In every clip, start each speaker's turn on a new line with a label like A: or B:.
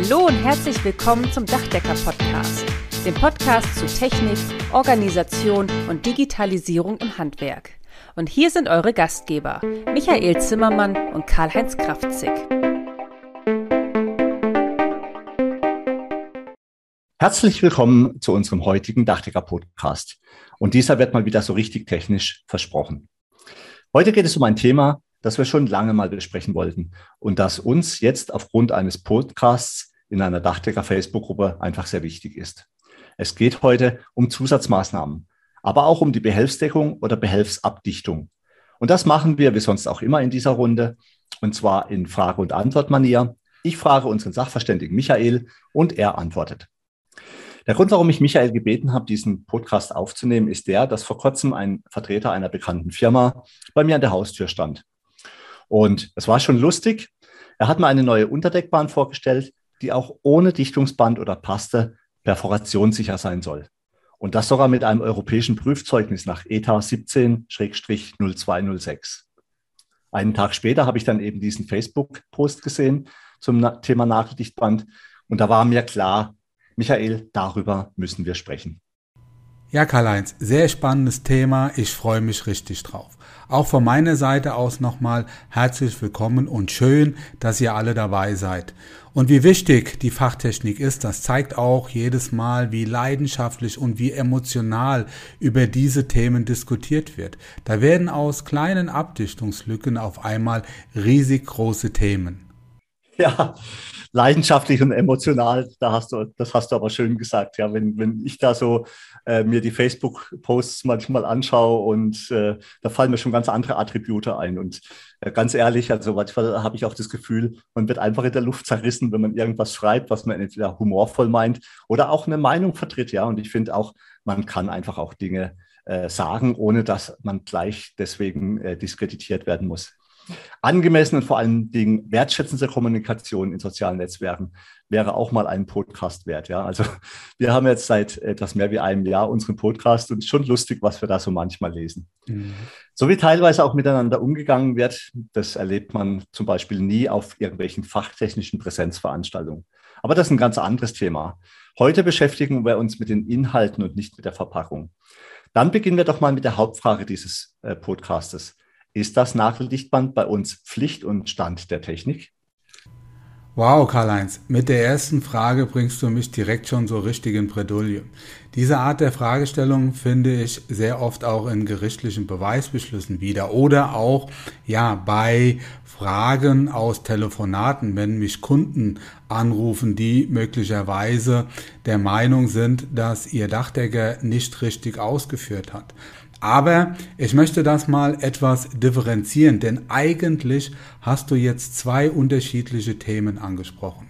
A: Hallo und herzlich willkommen zum Dachdecker-Podcast, dem Podcast zu Technik, Organisation und Digitalisierung im Handwerk. Und hier sind eure Gastgeber, Michael Zimmermann und Karl-Heinz Kraftzig.
B: Herzlich willkommen zu unserem heutigen Dachdecker-Podcast. Und dieser wird mal wieder so richtig technisch versprochen. Heute geht es um ein Thema, das wir schon lange mal besprechen wollten und das uns jetzt aufgrund eines Podcasts in einer Dachdecker Facebook-Gruppe einfach sehr wichtig ist. Es geht heute um Zusatzmaßnahmen, aber auch um die Behelfsdeckung oder Behelfsabdichtung. Und das machen wir wie sonst auch immer in dieser Runde und zwar in Frage- und Antwortmanier. Ich frage unseren Sachverständigen Michael und er antwortet. Der Grund, warum ich Michael gebeten habe, diesen Podcast aufzunehmen, ist der, dass vor kurzem ein Vertreter einer bekannten Firma bei mir an der Haustür stand. Und es war schon lustig. Er hat mir eine neue Unterdeckbahn vorgestellt, die auch ohne Dichtungsband oder Paste perforationssicher sein soll. Und das sogar mit einem europäischen Prüfzeugnis nach ETA 17-0206. Einen Tag später habe ich dann eben diesen Facebook-Post gesehen zum Thema Nageldichtband. Und da war mir klar, Michael, darüber müssen wir sprechen.
C: Ja, Karl-Heinz, sehr spannendes Thema. Ich freue mich richtig drauf. Auch von meiner Seite aus nochmal herzlich willkommen und schön, dass ihr alle dabei seid. Und wie wichtig die Fachtechnik ist, das zeigt auch jedes Mal, wie leidenschaftlich und wie emotional über diese Themen diskutiert wird. Da werden aus kleinen Abdichtungslücken auf einmal riesig große Themen.
B: Ja, leidenschaftlich und emotional, da hast du, das hast du aber schön gesagt. Ja, wenn, wenn ich da so äh, mir die Facebook-Posts manchmal anschaue und äh, da fallen mir schon ganz andere Attribute ein. Und äh, ganz ehrlich, also manchmal habe ich auch das Gefühl, man wird einfach in der Luft zerrissen, wenn man irgendwas schreibt, was man entweder humorvoll meint oder auch eine Meinung vertritt. Ja, und ich finde auch, man kann einfach auch Dinge äh, sagen, ohne dass man gleich deswegen äh, diskreditiert werden muss. Angemessene und vor allen Dingen wertschätzende Kommunikation in sozialen Netzwerken wäre auch mal ein Podcast wert. Ja, also wir haben jetzt seit etwas mehr wie einem Jahr unseren Podcast und schon lustig, was wir da so manchmal lesen. Mhm. So wie teilweise auch miteinander umgegangen wird, das erlebt man zum Beispiel nie auf irgendwelchen fachtechnischen Präsenzveranstaltungen. Aber das ist ein ganz anderes Thema. Heute beschäftigen wir uns mit den Inhalten und nicht mit der Verpackung. Dann beginnen wir doch mal mit der Hauptfrage dieses äh, Podcastes. Ist das Nageldichtband bei uns Pflicht und Stand der Technik?
C: Wow, Karl-Heinz, mit der ersten Frage bringst du mich direkt schon so richtig in Bredouille. Diese Art der Fragestellung finde ich sehr oft auch in gerichtlichen Beweisbeschlüssen wieder oder auch, ja, bei Fragen aus Telefonaten, wenn mich Kunden anrufen, die möglicherweise der Meinung sind, dass ihr Dachdecker nicht richtig ausgeführt hat. Aber ich möchte das mal etwas differenzieren, denn eigentlich hast du jetzt zwei unterschiedliche Themen angesprochen.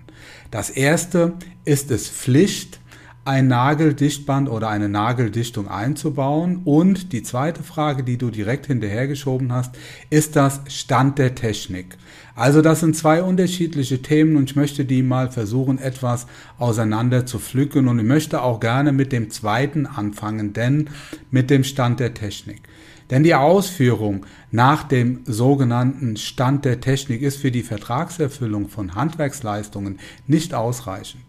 C: Das erste ist es Pflicht, ein Nageldichtband oder eine Nageldichtung einzubauen. Und die zweite Frage, die du direkt hinterhergeschoben hast, ist das Stand der Technik. Also das sind zwei unterschiedliche Themen und ich möchte die mal versuchen etwas auseinander zu pflücken und ich möchte auch gerne mit dem zweiten anfangen, denn mit dem Stand der Technik. Denn die Ausführung nach dem sogenannten Stand der Technik ist für die Vertragserfüllung von Handwerksleistungen nicht ausreichend.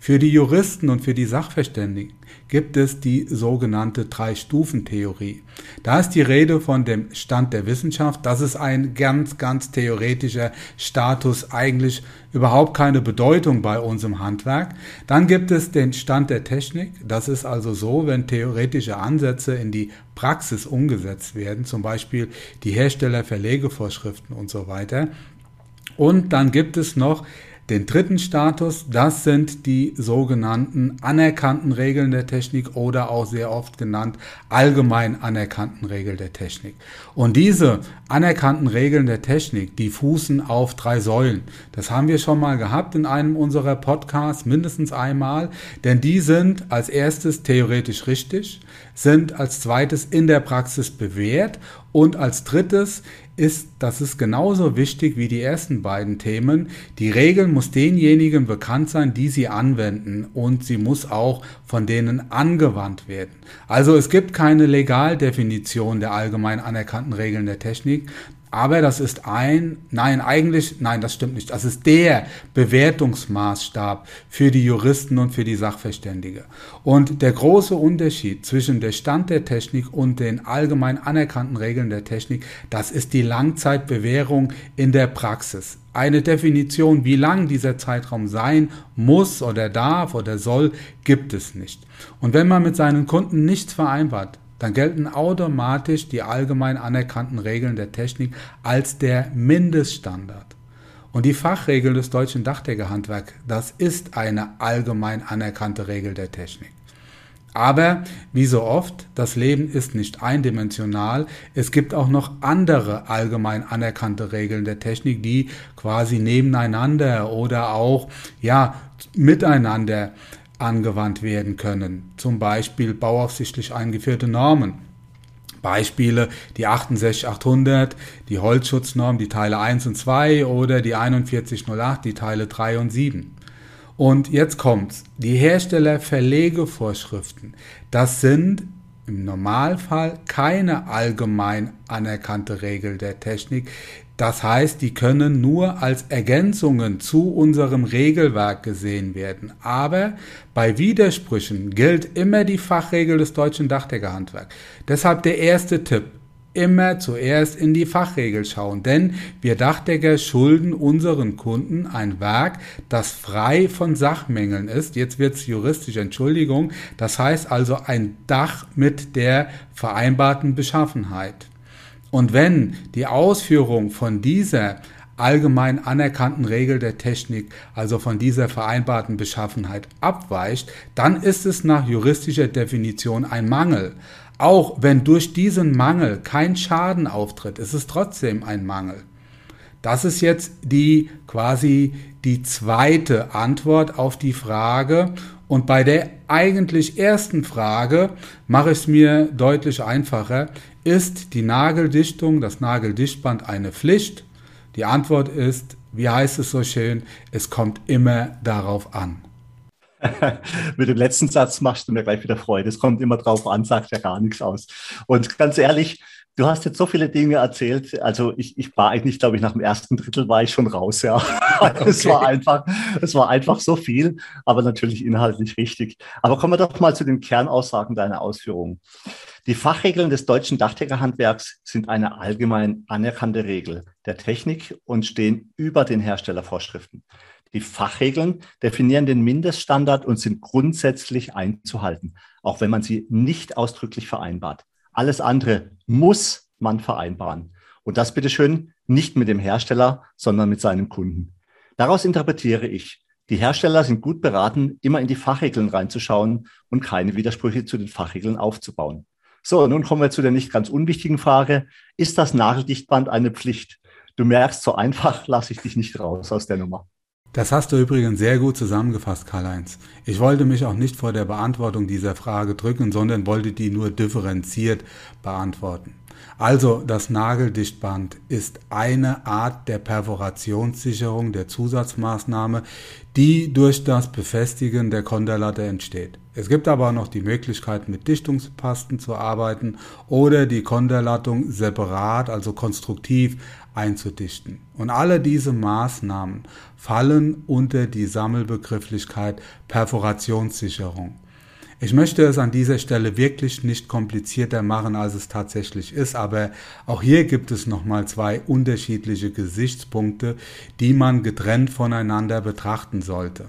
C: Für die Juristen und für die Sachverständigen gibt es die sogenannte Drei-Stufen-Theorie. Da ist die Rede von dem Stand der Wissenschaft. Das ist ein ganz, ganz theoretischer Status, eigentlich überhaupt keine Bedeutung bei uns im Handwerk. Dann gibt es den Stand der Technik. Das ist also so, wenn theoretische Ansätze in die Praxis umgesetzt werden, zum Beispiel die Herstellerverlegevorschriften und so weiter. Und dann gibt es noch den dritten Status, das sind die sogenannten anerkannten Regeln der Technik oder auch sehr oft genannt allgemein anerkannten Regeln der Technik. Und diese anerkannten Regeln der Technik, die fußen auf drei Säulen. Das haben wir schon mal gehabt in einem unserer Podcasts, mindestens einmal, denn die sind als erstes theoretisch richtig, sind als zweites in der Praxis bewährt und als drittes ist, das ist genauso wichtig wie die ersten beiden Themen. Die Regel muss denjenigen bekannt sein, die sie anwenden und sie muss auch von denen angewandt werden. Also es gibt keine Legaldefinition der allgemein anerkannten Regeln der Technik. Aber das ist ein, nein, eigentlich, nein, das stimmt nicht. Das ist der Bewertungsmaßstab für die Juristen und für die Sachverständige. Und der große Unterschied zwischen der Stand der Technik und den allgemein anerkannten Regeln der Technik, das ist die Langzeitbewährung in der Praxis. Eine Definition, wie lang dieser Zeitraum sein muss oder darf oder soll, gibt es nicht. Und wenn man mit seinen Kunden nichts vereinbart, dann gelten automatisch die allgemein anerkannten Regeln der Technik als der Mindeststandard. Und die Fachregel des deutschen Dachdeckerhandwerks, das ist eine allgemein anerkannte Regel der Technik. Aber wie so oft, das Leben ist nicht eindimensional. Es gibt auch noch andere allgemein anerkannte Regeln der Technik, die quasi nebeneinander oder auch ja miteinander angewandt werden können. Zum Beispiel bauaufsichtlich eingeführte Normen. Beispiele die 68800, die Holzschutznorm, die Teile 1 und 2 oder die 4108, die Teile 3 und 7. Und jetzt kommt's. Die Herstellerverlegevorschriften, das sind im Normalfall keine allgemein anerkannte Regel der Technik. Das heißt, die können nur als Ergänzungen zu unserem Regelwerk gesehen werden. Aber bei Widersprüchen gilt immer die Fachregel des deutschen Dachdeckerhandwerks. Deshalb der erste Tipp immer zuerst in die Fachregel schauen, denn wir Dachdecker schulden unseren Kunden ein Werk, das frei von Sachmängeln ist. Jetzt wird's juristisch, Entschuldigung. Das heißt also ein Dach mit der vereinbarten Beschaffenheit. Und wenn die Ausführung von dieser allgemein anerkannten Regel der Technik, also von dieser vereinbarten Beschaffenheit abweicht, dann ist es nach juristischer Definition ein Mangel. Auch wenn durch diesen Mangel kein Schaden auftritt, ist es trotzdem ein Mangel. Das ist jetzt die quasi die zweite Antwort auf die Frage. Und bei der eigentlich ersten Frage mache ich es mir deutlich einfacher. Ist die Nageldichtung, das Nageldichtband eine Pflicht? Die Antwort ist, wie heißt es so schön, es kommt immer darauf an.
B: Mit dem letzten Satz machst du mir gleich wieder Freude. Es kommt immer drauf an, sagt ja gar nichts aus. Und ganz ehrlich, du hast jetzt so viele Dinge erzählt. Also ich, ich war eigentlich, glaube ich, nach dem ersten Drittel war ich schon raus, ja. Okay. Es war einfach, es war einfach so viel, aber natürlich inhaltlich richtig. Aber kommen wir doch mal zu den Kernaussagen deiner Ausführungen. Die Fachregeln des deutschen Dachdeckerhandwerks sind eine allgemein anerkannte Regel der Technik und stehen über den Herstellervorschriften. Die Fachregeln definieren den Mindeststandard und sind grundsätzlich einzuhalten, auch wenn man sie nicht ausdrücklich vereinbart. Alles andere muss man vereinbaren. Und das bitteschön nicht mit dem Hersteller, sondern mit seinem Kunden. Daraus interpretiere ich, die Hersteller sind gut beraten, immer in die Fachregeln reinzuschauen und keine Widersprüche zu den Fachregeln aufzubauen. So, nun kommen wir zu der nicht ganz unwichtigen Frage. Ist das Nageldichtband eine Pflicht? Du merkst, so einfach lasse ich dich nicht raus aus der Nummer.
C: Das hast du übrigens sehr gut zusammengefasst, Karl-Heinz. Ich wollte mich auch nicht vor der Beantwortung dieser Frage drücken, sondern wollte die nur differenziert beantworten. Also das Nageldichtband ist eine Art der Perforationssicherung der Zusatzmaßnahme, die durch das Befestigen der Konterlatte entsteht. Es gibt aber noch die Möglichkeit, mit Dichtungspasten zu arbeiten oder die Konterlattung separat, also konstruktiv einzudichten. Und alle diese Maßnahmen fallen unter die Sammelbegrifflichkeit Perforationssicherung. Ich möchte es an dieser Stelle wirklich nicht komplizierter machen, als es tatsächlich ist, aber auch hier gibt es nochmal zwei unterschiedliche Gesichtspunkte, die man getrennt voneinander betrachten sollte.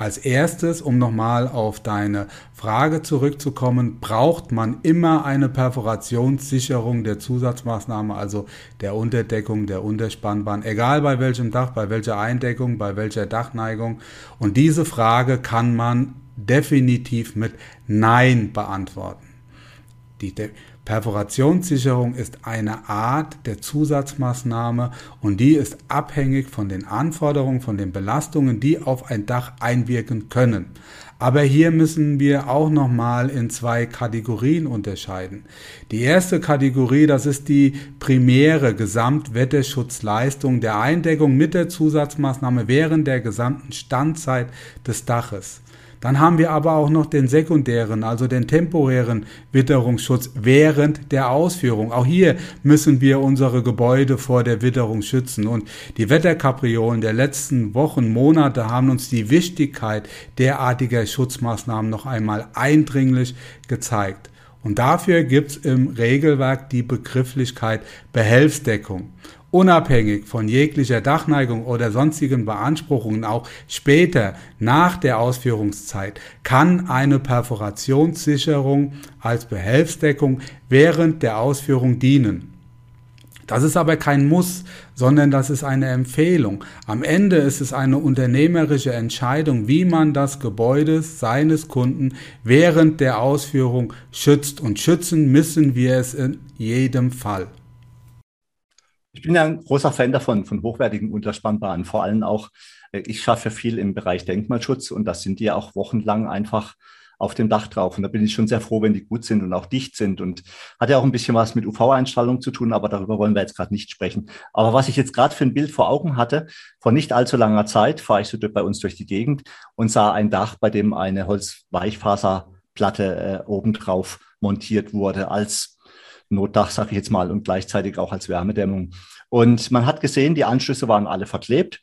C: Als erstes, um nochmal auf deine Frage zurückzukommen, braucht man immer eine Perforationssicherung der Zusatzmaßnahme, also der Unterdeckung, der Unterspannbahn, egal bei welchem Dach, bei welcher Eindeckung, bei welcher Dachneigung. Und diese Frage kann man definitiv mit Nein beantworten. Die De Perforationssicherung ist eine Art der Zusatzmaßnahme und die ist abhängig von den Anforderungen, von den Belastungen, die auf ein Dach einwirken können. Aber hier müssen wir auch nochmal in zwei Kategorien unterscheiden. Die erste Kategorie, das ist die primäre Gesamtwetterschutzleistung der Eindeckung mit der Zusatzmaßnahme während der gesamten Standzeit des Daches. Dann haben wir aber auch noch den sekundären, also den temporären Witterungsschutz während der Ausführung. Auch hier müssen wir unsere Gebäude vor der Witterung schützen. Und die Wetterkapriolen der letzten Wochen, Monate haben uns die Wichtigkeit derartiger Schutzmaßnahmen noch einmal eindringlich gezeigt. Und dafür gibt es im Regelwerk die Begrifflichkeit Behelfsdeckung unabhängig von jeglicher Dachneigung oder sonstigen Beanspruchungen auch später nach der Ausführungszeit kann eine Perforationssicherung als Behelfsdeckung während der Ausführung dienen. Das ist aber kein Muss, sondern das ist eine Empfehlung. Am Ende ist es eine unternehmerische Entscheidung, wie man das Gebäude seines Kunden während der Ausführung schützt. Und schützen müssen wir es in jedem Fall.
B: Ich bin ja ein großer Fan davon, von hochwertigen Unterspannbahnen. Vor allem auch, äh, ich schaffe viel im Bereich Denkmalschutz und das sind die ja auch wochenlang einfach auf dem Dach drauf. Und da bin ich schon sehr froh, wenn die gut sind und auch dicht sind. Und hat ja auch ein bisschen was mit UV-Einstrahlung zu tun, aber darüber wollen wir jetzt gerade nicht sprechen. Aber was ich jetzt gerade für ein Bild vor Augen hatte, vor nicht allzu langer Zeit fahre ich so bei uns durch die Gegend und sah ein Dach, bei dem eine Holzweichfaserplatte äh, obendrauf montiert wurde als Notdach, sage ich jetzt mal, und gleichzeitig auch als Wärmedämmung. Und man hat gesehen, die Anschlüsse waren alle verklebt.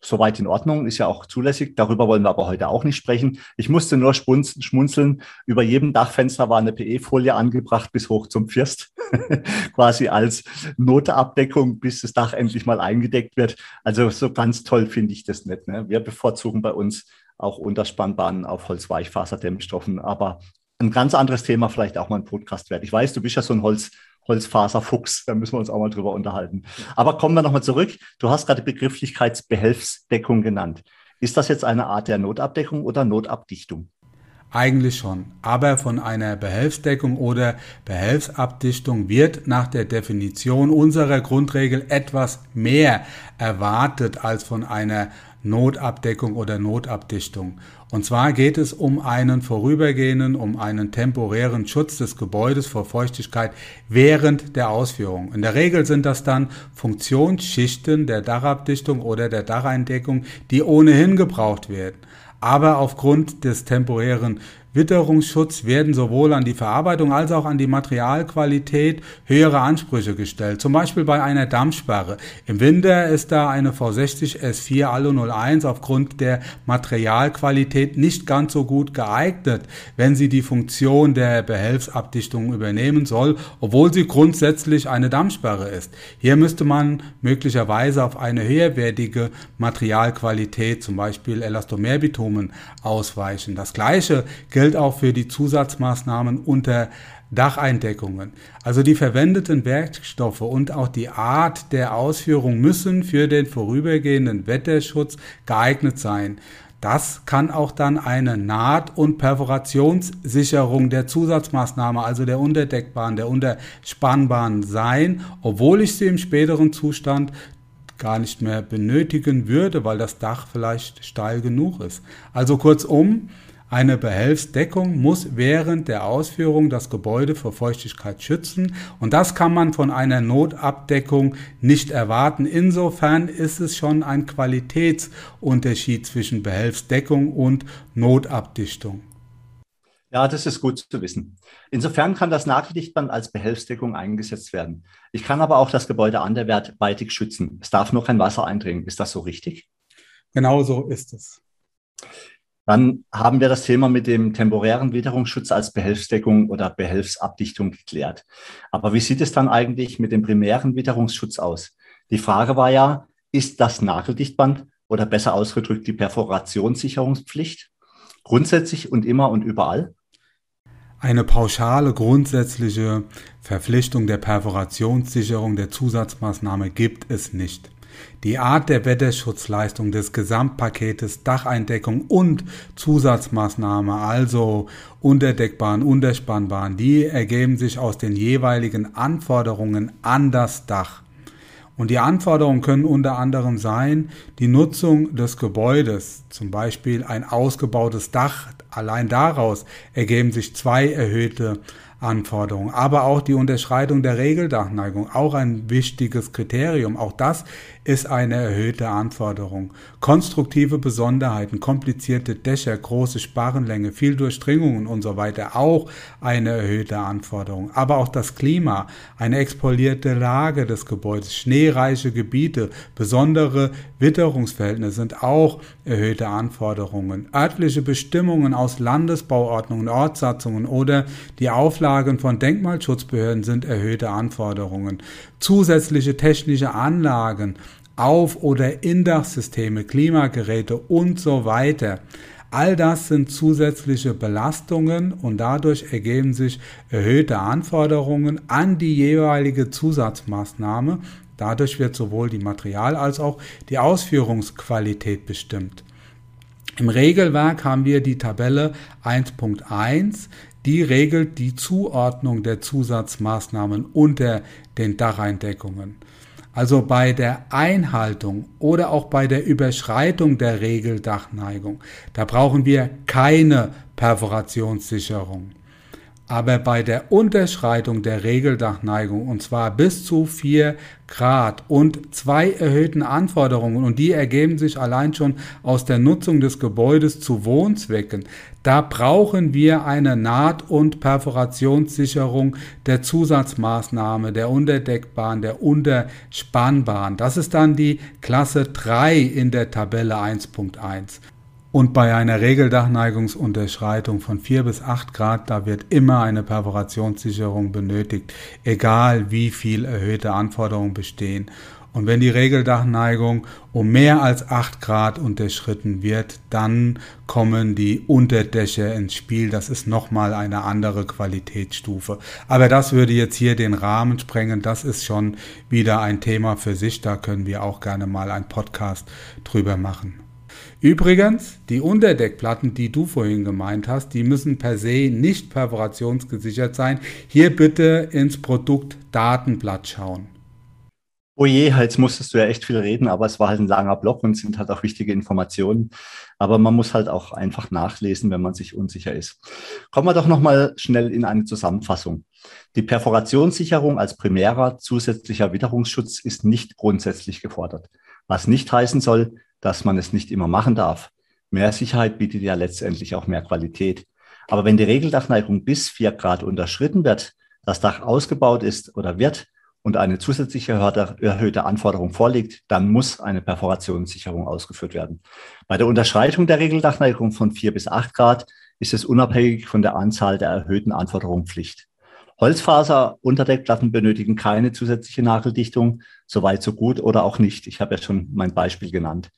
B: Soweit in Ordnung, ist ja auch zulässig. Darüber wollen wir aber heute auch nicht sprechen. Ich musste nur schmunzeln. Über jedem Dachfenster war eine PE-Folie angebracht bis hoch zum First, quasi als Notabdeckung, bis das Dach endlich mal eingedeckt wird. Also so ganz toll finde ich das nicht. Ne? Wir bevorzugen bei uns auch Unterspannbahnen auf Holzweichfaserdämmstoffen, aber ein ganz anderes Thema vielleicht auch mal ein Podcast wert. Ich weiß, du bist ja so ein Holz, Holzfaserfuchs, da müssen wir uns auch mal drüber unterhalten. Aber kommen wir nochmal zurück. Du hast gerade Begrifflichkeitsbehelfsdeckung genannt. Ist das jetzt eine Art der Notabdeckung oder Notabdichtung?
C: Eigentlich schon, aber von einer Behelfsdeckung oder Behelfsabdichtung wird nach der Definition unserer Grundregel etwas mehr erwartet als von einer Notabdeckung oder Notabdichtung. Und zwar geht es um einen vorübergehenden, um einen temporären Schutz des Gebäudes vor Feuchtigkeit während der Ausführung. In der Regel sind das dann Funktionsschichten der Dachabdichtung oder der Dacheindeckung, die ohnehin gebraucht werden. Aber aufgrund des temporären Witterungsschutz werden sowohl an die Verarbeitung als auch an die Materialqualität höhere Ansprüche gestellt. Zum Beispiel bei einer Dampfsperre. Im Winter ist da eine V60 S4 Alu 01 aufgrund der Materialqualität nicht ganz so gut geeignet, wenn sie die Funktion der Behelfsabdichtung übernehmen soll, obwohl sie grundsätzlich eine Dampfsperre ist. Hier müsste man möglicherweise auf eine höherwertige Materialqualität, zum Beispiel Elastomerbitumen, ausweichen. Das gleiche gilt auch für die Zusatzmaßnahmen unter Dacheindeckungen. Also die verwendeten Werkstoffe und auch die Art der Ausführung müssen für den vorübergehenden Wetterschutz geeignet sein. Das kann auch dann eine Naht- und Perforationssicherung der Zusatzmaßnahme, also der Unterdeckbahn, der Unterspannbahn sein, obwohl ich sie im späteren Zustand gar nicht mehr benötigen würde, weil das Dach vielleicht steil genug ist. Also kurzum, eine Behelfsdeckung muss während der Ausführung das Gebäude vor Feuchtigkeit schützen und das kann man von einer Notabdeckung nicht erwarten. Insofern ist es schon ein Qualitätsunterschied zwischen Behelfsdeckung und Notabdichtung.
B: Ja, das ist gut zu wissen. Insofern kann das Nageldichtband als Behelfsdeckung eingesetzt werden. Ich kann aber auch das Gebäude anderweitig schützen. Es darf nur kein Wasser eindringen. Ist das so richtig?
C: Genau so ist es.
B: Dann haben wir das Thema mit dem temporären Witterungsschutz als Behelfsdeckung oder Behelfsabdichtung geklärt. Aber wie sieht es dann eigentlich mit dem primären Witterungsschutz aus? Die Frage war ja, ist das Nageldichtband oder besser ausgedrückt die Perforationssicherungspflicht grundsätzlich und immer und überall?
C: Eine pauschale grundsätzliche Verpflichtung der Perforationssicherung der Zusatzmaßnahme gibt es nicht. Die Art der Wetterschutzleistung des Gesamtpaketes Dacheindeckung und Zusatzmaßnahme, also Unterdeckbahn, Unterspannbahn, die ergeben sich aus den jeweiligen Anforderungen an das Dach. Und die Anforderungen können unter anderem sein, die Nutzung des Gebäudes, zum Beispiel ein ausgebautes Dach. Allein daraus ergeben sich zwei erhöhte Anforderungen, aber auch die Unterschreitung der Regeldachneigung, auch ein wichtiges Kriterium. Auch das ist eine erhöhte Anforderung. Konstruktive Besonderheiten, komplizierte Dächer, große Sparrenlänge, viel Durchdringungen und so weiter, auch eine erhöhte Anforderung. Aber auch das Klima, eine expolierte Lage des Gebäudes, schneereiche Gebiete, besondere Witterungsverhältnisse sind auch erhöhte Anforderungen. Örtliche Bestimmungen aus Landesbauordnungen, Ortssatzungen oder die Auflagen von Denkmalschutzbehörden sind erhöhte Anforderungen. Zusätzliche technische Anlagen, Auf- oder Indachsysteme, Klimageräte und so weiter. All das sind zusätzliche Belastungen und dadurch ergeben sich erhöhte Anforderungen an die jeweilige Zusatzmaßnahme. Dadurch wird sowohl die Material- als auch die Ausführungsqualität bestimmt. Im Regelwerk haben wir die Tabelle 1.1, die regelt die Zuordnung der Zusatzmaßnahmen unter den Dacheindeckungen. Also bei der Einhaltung oder auch bei der Überschreitung der Regeldachneigung, da brauchen wir keine Perforationssicherung. Aber bei der Unterschreitung der Regeldachneigung, und zwar bis zu 4 Grad und zwei erhöhten Anforderungen, und die ergeben sich allein schon aus der Nutzung des Gebäudes zu Wohnzwecken, da brauchen wir eine Naht- und Perforationssicherung der Zusatzmaßnahme, der Unterdeckbahn, der Unterspannbahn. Das ist dann die Klasse 3 in der Tabelle 1.1. Und bei einer Regeldachneigungsunterschreitung von 4 bis 8 Grad, da wird immer eine Perforationssicherung benötigt, egal wie viel erhöhte Anforderungen bestehen. Und wenn die Regeldachneigung um mehr als 8 Grad unterschritten wird, dann kommen die Unterdächer ins Spiel. Das ist nochmal eine andere Qualitätsstufe. Aber das würde jetzt hier den Rahmen sprengen. Das ist schon wieder ein Thema für sich. Da können wir auch gerne mal einen Podcast drüber machen. Übrigens, die Unterdeckplatten, die du vorhin gemeint hast, die müssen per se nicht perforationsgesichert sein. Hier bitte ins Produktdatenblatt schauen.
B: Oh je, jetzt musstest du ja echt viel reden, aber es war halt ein langer Block und sind halt auch wichtige Informationen. Aber man muss halt auch einfach nachlesen, wenn man sich unsicher ist. Kommen wir doch nochmal schnell in eine Zusammenfassung. Die Perforationssicherung als primärer zusätzlicher Witterungsschutz ist nicht grundsätzlich gefordert. Was nicht heißen soll, dass man es nicht immer machen darf. Mehr Sicherheit bietet ja letztendlich auch mehr Qualität. Aber wenn die Regeldachneigung bis vier Grad unterschritten wird, das Dach ausgebaut ist oder wird und eine zusätzliche erhöhte Anforderung vorliegt, dann muss eine Perforationssicherung ausgeführt werden. Bei der Unterschreitung der Regeldachneigung von vier bis acht Grad ist es unabhängig von der Anzahl der erhöhten Anforderungen Pflicht. Holzfaser-Unterdeckplatten benötigen keine zusätzliche Nageldichtung, soweit so gut oder auch nicht. Ich habe ja schon mein Beispiel genannt.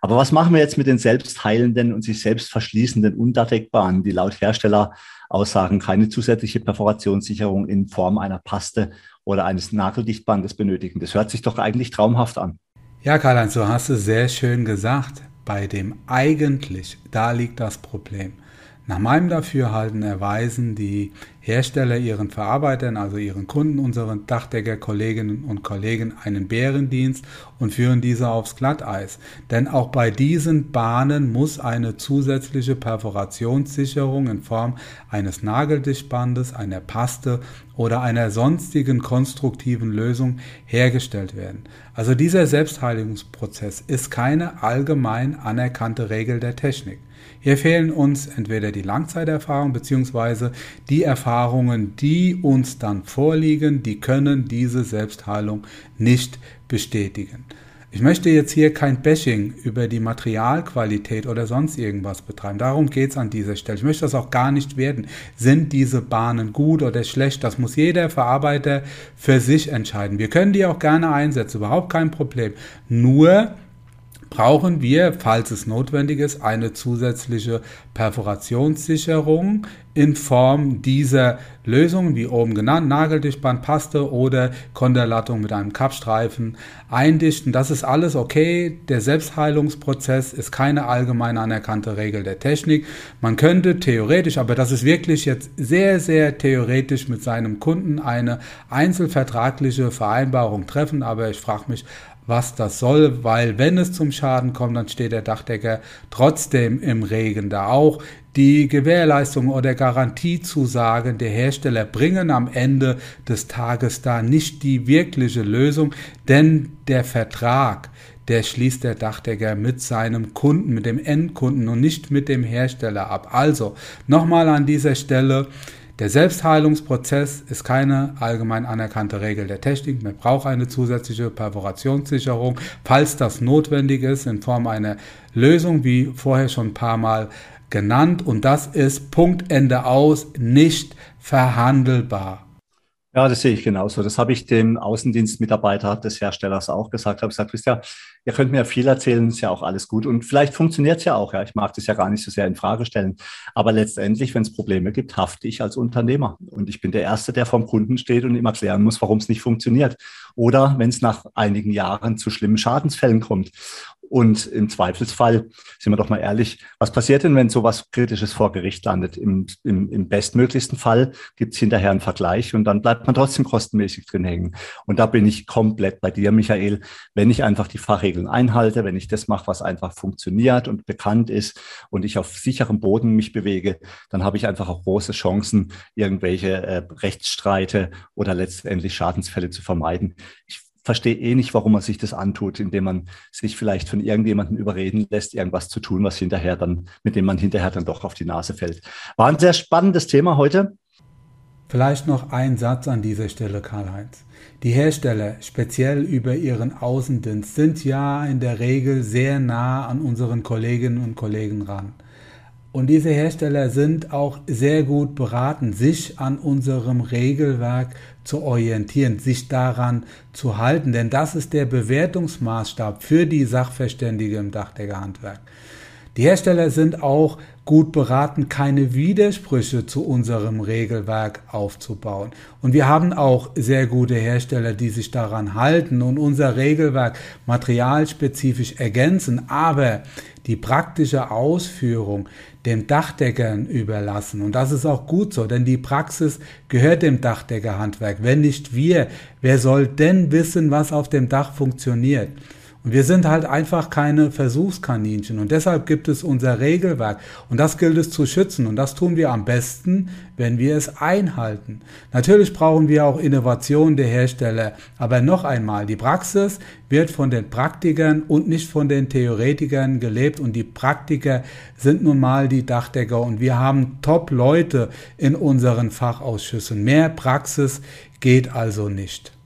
B: Aber was machen wir jetzt mit den selbstheilenden und sich selbst verschließenden Unterdeckbahnen, die laut Herstelleraussagen keine zusätzliche Perforationssicherung in Form einer Paste oder eines Nageldichtbandes benötigen? Das hört sich doch eigentlich traumhaft an.
C: Ja, Karl-Heinz, du hast es sehr schön gesagt. Bei dem eigentlich, da liegt das Problem. Nach meinem Dafürhalten erweisen die Hersteller ihren Verarbeitern, also ihren Kunden, unseren Dachdecker-Kolleginnen und Kollegen einen Bärendienst und führen diese aufs Glatteis. Denn auch bei diesen Bahnen muss eine zusätzliche Perforationssicherung in Form eines Nageldichtbandes, einer Paste oder einer sonstigen konstruktiven Lösung hergestellt werden. Also dieser Selbstheiligungsprozess ist keine allgemein anerkannte Regel der Technik. Hier fehlen uns entweder die Langzeiterfahrung bzw. die Erfahrungen, die uns dann vorliegen, die können diese Selbstheilung nicht bestätigen. Ich möchte jetzt hier kein Bashing über die Materialqualität oder sonst irgendwas betreiben. Darum geht es an dieser Stelle. Ich möchte das auch gar nicht werden. Sind diese Bahnen gut oder schlecht? Das muss jeder Verarbeiter für sich entscheiden. Wir können die auch gerne einsetzen, überhaupt kein Problem. Nur brauchen wir, falls es notwendig ist, eine zusätzliche Perforationssicherung in Form dieser Lösungen, wie oben genannt, Nageldichtband, Paste oder Konterlattung mit einem Kappstreifen eindichten. Das ist alles okay. Der Selbstheilungsprozess ist keine allgemein anerkannte Regel der Technik. Man könnte theoretisch, aber das ist wirklich jetzt sehr, sehr theoretisch mit seinem Kunden eine einzelvertragliche Vereinbarung treffen. Aber ich frage mich, was das soll, weil wenn es zum Schaden kommt, dann steht der Dachdecker trotzdem im Regen da auch. Die Gewährleistung oder Garantiezusagen der Hersteller bringen am Ende des Tages da nicht die wirkliche Lösung, denn der Vertrag, der schließt der Dachdecker mit seinem Kunden, mit dem Endkunden und nicht mit dem Hersteller ab. Also nochmal an dieser Stelle, der Selbstheilungsprozess ist keine allgemein anerkannte Regel der Technik. Man braucht eine zusätzliche Perforationssicherung, falls das notwendig ist, in Form einer Lösung, wie vorher schon ein paar Mal genannt. Und das ist Punkt Ende aus, nicht verhandelbar.
B: Ja, das sehe ich genauso. Das habe ich dem Außendienstmitarbeiter des Herstellers auch gesagt. Ich habe gesagt, wisst ihr, ihr könnt mir viel erzählen, ist ja auch alles gut. Und vielleicht funktioniert es ja auch. Ja, ich mag das ja gar nicht so sehr in Frage stellen. Aber letztendlich, wenn es Probleme gibt, hafte ich als Unternehmer. Und ich bin der Erste, der vom Kunden steht und ihm erklären muss, warum es nicht funktioniert. Oder wenn es nach einigen Jahren zu schlimmen Schadensfällen kommt. Und im Zweifelsfall, sind wir doch mal ehrlich, was passiert denn, wenn sowas Kritisches vor Gericht landet? Im, im, im bestmöglichsten Fall gibt es hinterher einen Vergleich und dann bleibt man trotzdem kostenmäßig drin hängen. Und da bin ich komplett bei dir, Michael. Wenn ich einfach die Fachregeln einhalte, wenn ich das mache, was einfach funktioniert und bekannt ist und ich auf sicherem Boden mich bewege, dann habe ich einfach auch große Chancen, irgendwelche äh, Rechtsstreite oder letztendlich Schadensfälle zu vermeiden. Ich verstehe eh nicht, warum man sich das antut, indem man sich vielleicht von irgendjemandem überreden lässt, irgendwas zu tun, was hinterher dann, mit dem man hinterher dann doch auf die Nase fällt. War ein sehr spannendes Thema heute.
C: Vielleicht noch ein Satz an dieser Stelle, Karl-Heinz. Die Hersteller, speziell über ihren Außendienst, sind ja in der Regel sehr nah an unseren Kolleginnen und Kollegen ran. Und diese Hersteller sind auch sehr gut beraten, sich an unserem Regelwerk zu orientieren, sich daran zu halten, denn das ist der Bewertungsmaßstab für die Sachverständige im Dachdeckerhandwerk. Die Hersteller sind auch gut beraten, keine Widersprüche zu unserem Regelwerk aufzubauen. Und wir haben auch sehr gute Hersteller, die sich daran halten und unser Regelwerk materialspezifisch ergänzen. Aber die praktische Ausführung dem Dachdeckern überlassen. Und das ist auch gut so, denn die Praxis gehört dem Dachdeckerhandwerk. Wenn nicht wir, wer soll denn wissen, was auf dem Dach funktioniert? Wir sind halt einfach keine Versuchskaninchen. Und deshalb gibt es unser Regelwerk. Und das gilt es zu schützen. Und das tun wir am besten, wenn wir es einhalten. Natürlich brauchen wir auch Innovation der Hersteller. Aber noch einmal, die Praxis wird von den Praktikern und nicht von den Theoretikern gelebt. Und die Praktiker sind nun mal die Dachdecker. Und wir haben Top-Leute in unseren Fachausschüssen. Mehr Praxis geht also nicht.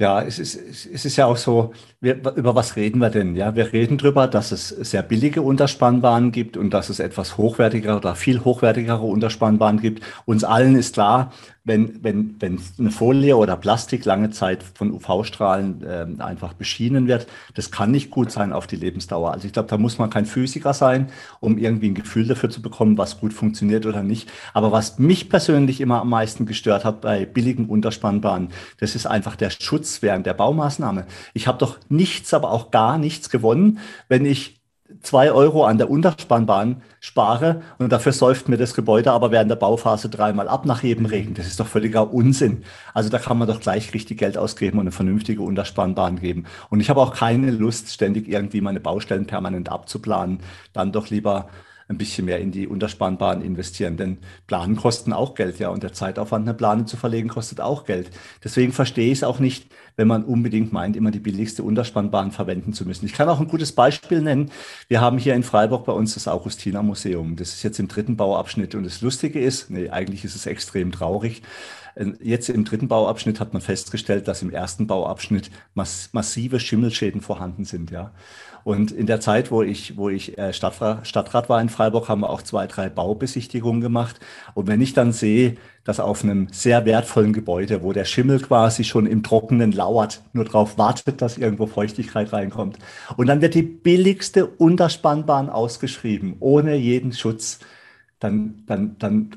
B: Ja, es ist, es ist ja auch so, wir, über was reden wir denn? Ja, wir reden darüber, dass es sehr billige Unterspannbahnen gibt und dass es etwas hochwertigere oder viel hochwertigere Unterspannbahnen gibt. Uns allen ist klar, wenn, wenn, wenn eine Folie oder Plastik lange Zeit von UV-Strahlen äh, einfach beschienen wird, das kann nicht gut sein auf die Lebensdauer. Also ich glaube, da muss man kein Physiker sein, um irgendwie ein Gefühl dafür zu bekommen, was gut funktioniert oder nicht. Aber was mich persönlich immer am meisten gestört hat bei billigen Unterspannbahnen, das ist einfach der Schutz während der Baumaßnahme. Ich habe doch nichts, aber auch gar nichts gewonnen, wenn ich zwei Euro an der Unterspannbahn spare und dafür säuft mir das Gebäude aber während der Bauphase dreimal ab nach jedem Regen. Das ist doch völliger Unsinn. Also da kann man doch gleich richtig Geld ausgeben und eine vernünftige Unterspannbahn geben. Und ich habe auch keine Lust, ständig irgendwie meine Baustellen permanent abzuplanen. Dann doch lieber ein bisschen mehr in die Unterspannbahn investieren. Denn Planen kosten auch Geld, ja. Und der Zeitaufwand, eine Plane zu verlegen, kostet auch Geld. Deswegen verstehe ich es auch nicht, wenn man unbedingt meint, immer die billigste Unterspannbahn verwenden zu müssen. Ich kann auch ein gutes Beispiel nennen. Wir haben hier in Freiburg bei uns das Augustiner Museum. Das ist jetzt im dritten Bauabschnitt. Und das Lustige ist, nee, eigentlich ist es extrem traurig. Äh, jetzt im dritten Bauabschnitt hat man festgestellt, dass im ersten Bauabschnitt mass massive Schimmelschäden vorhanden sind, ja. Und in der Zeit, wo ich, wo ich äh, Stadtrat, Stadtrat war in Freiburg, haben wir auch zwei, drei Baubesichtigungen gemacht. Und wenn ich dann sehe, dass auf einem sehr wertvollen Gebäude, wo der Schimmel quasi schon im Trockenen lauert, nur darauf wartet, dass irgendwo Feuchtigkeit reinkommt. Und dann wird die billigste Unterspannbahn ausgeschrieben, ohne jeden Schutz. Dann, dann, dann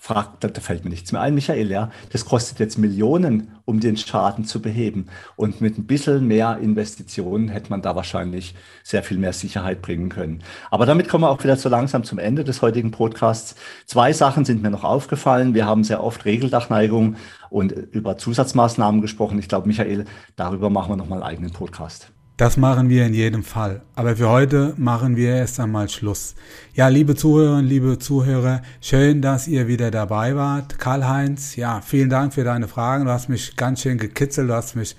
B: fragt, da fällt mir nichts mehr ein, Michael, ja, das kostet jetzt Millionen, um den Schaden zu beheben. Und mit ein bisschen mehr Investitionen hätte man da wahrscheinlich sehr viel mehr Sicherheit bringen können. Aber damit kommen wir auch wieder so langsam zum Ende des heutigen Podcasts. Zwei Sachen sind mir noch aufgefallen. Wir haben sehr oft Regeldachneigung und über Zusatzmaßnahmen gesprochen. Ich glaube, Michael, darüber machen wir nochmal einen eigenen Podcast.
C: Das machen wir in jedem Fall. Aber für heute machen wir erst einmal Schluss. Ja, liebe Zuhörerinnen, liebe Zuhörer, schön, dass ihr wieder dabei wart. Karl-Heinz, ja, vielen Dank für deine Fragen. Du hast mich ganz schön gekitzelt, du hast mich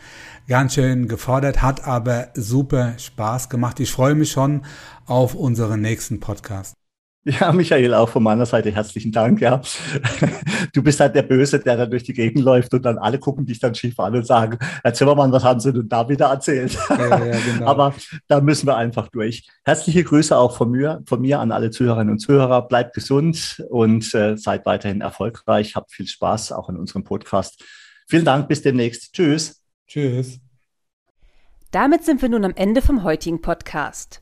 C: ganz schön gefordert, hat aber super Spaß gemacht. Ich freue mich schon auf unseren nächsten Podcast.
B: Ja, Michael, auch von meiner Seite herzlichen Dank. Ja, du bist halt der Böse, der dann durch die Gegend läuft und dann alle gucken dich dann schief an und sagen, Herr Zimmermann, was haben Sie denn da wieder erzählt? Ja, ja, genau. Aber da müssen wir einfach durch. Herzliche Grüße auch von mir, von mir an alle Zuhörerinnen und Zuhörer. Bleibt gesund und äh, seid weiterhin erfolgreich. Habt viel Spaß auch in unserem Podcast. Vielen Dank, bis demnächst. Tschüss.
C: Tschüss.
A: Damit sind wir nun am Ende vom heutigen Podcast.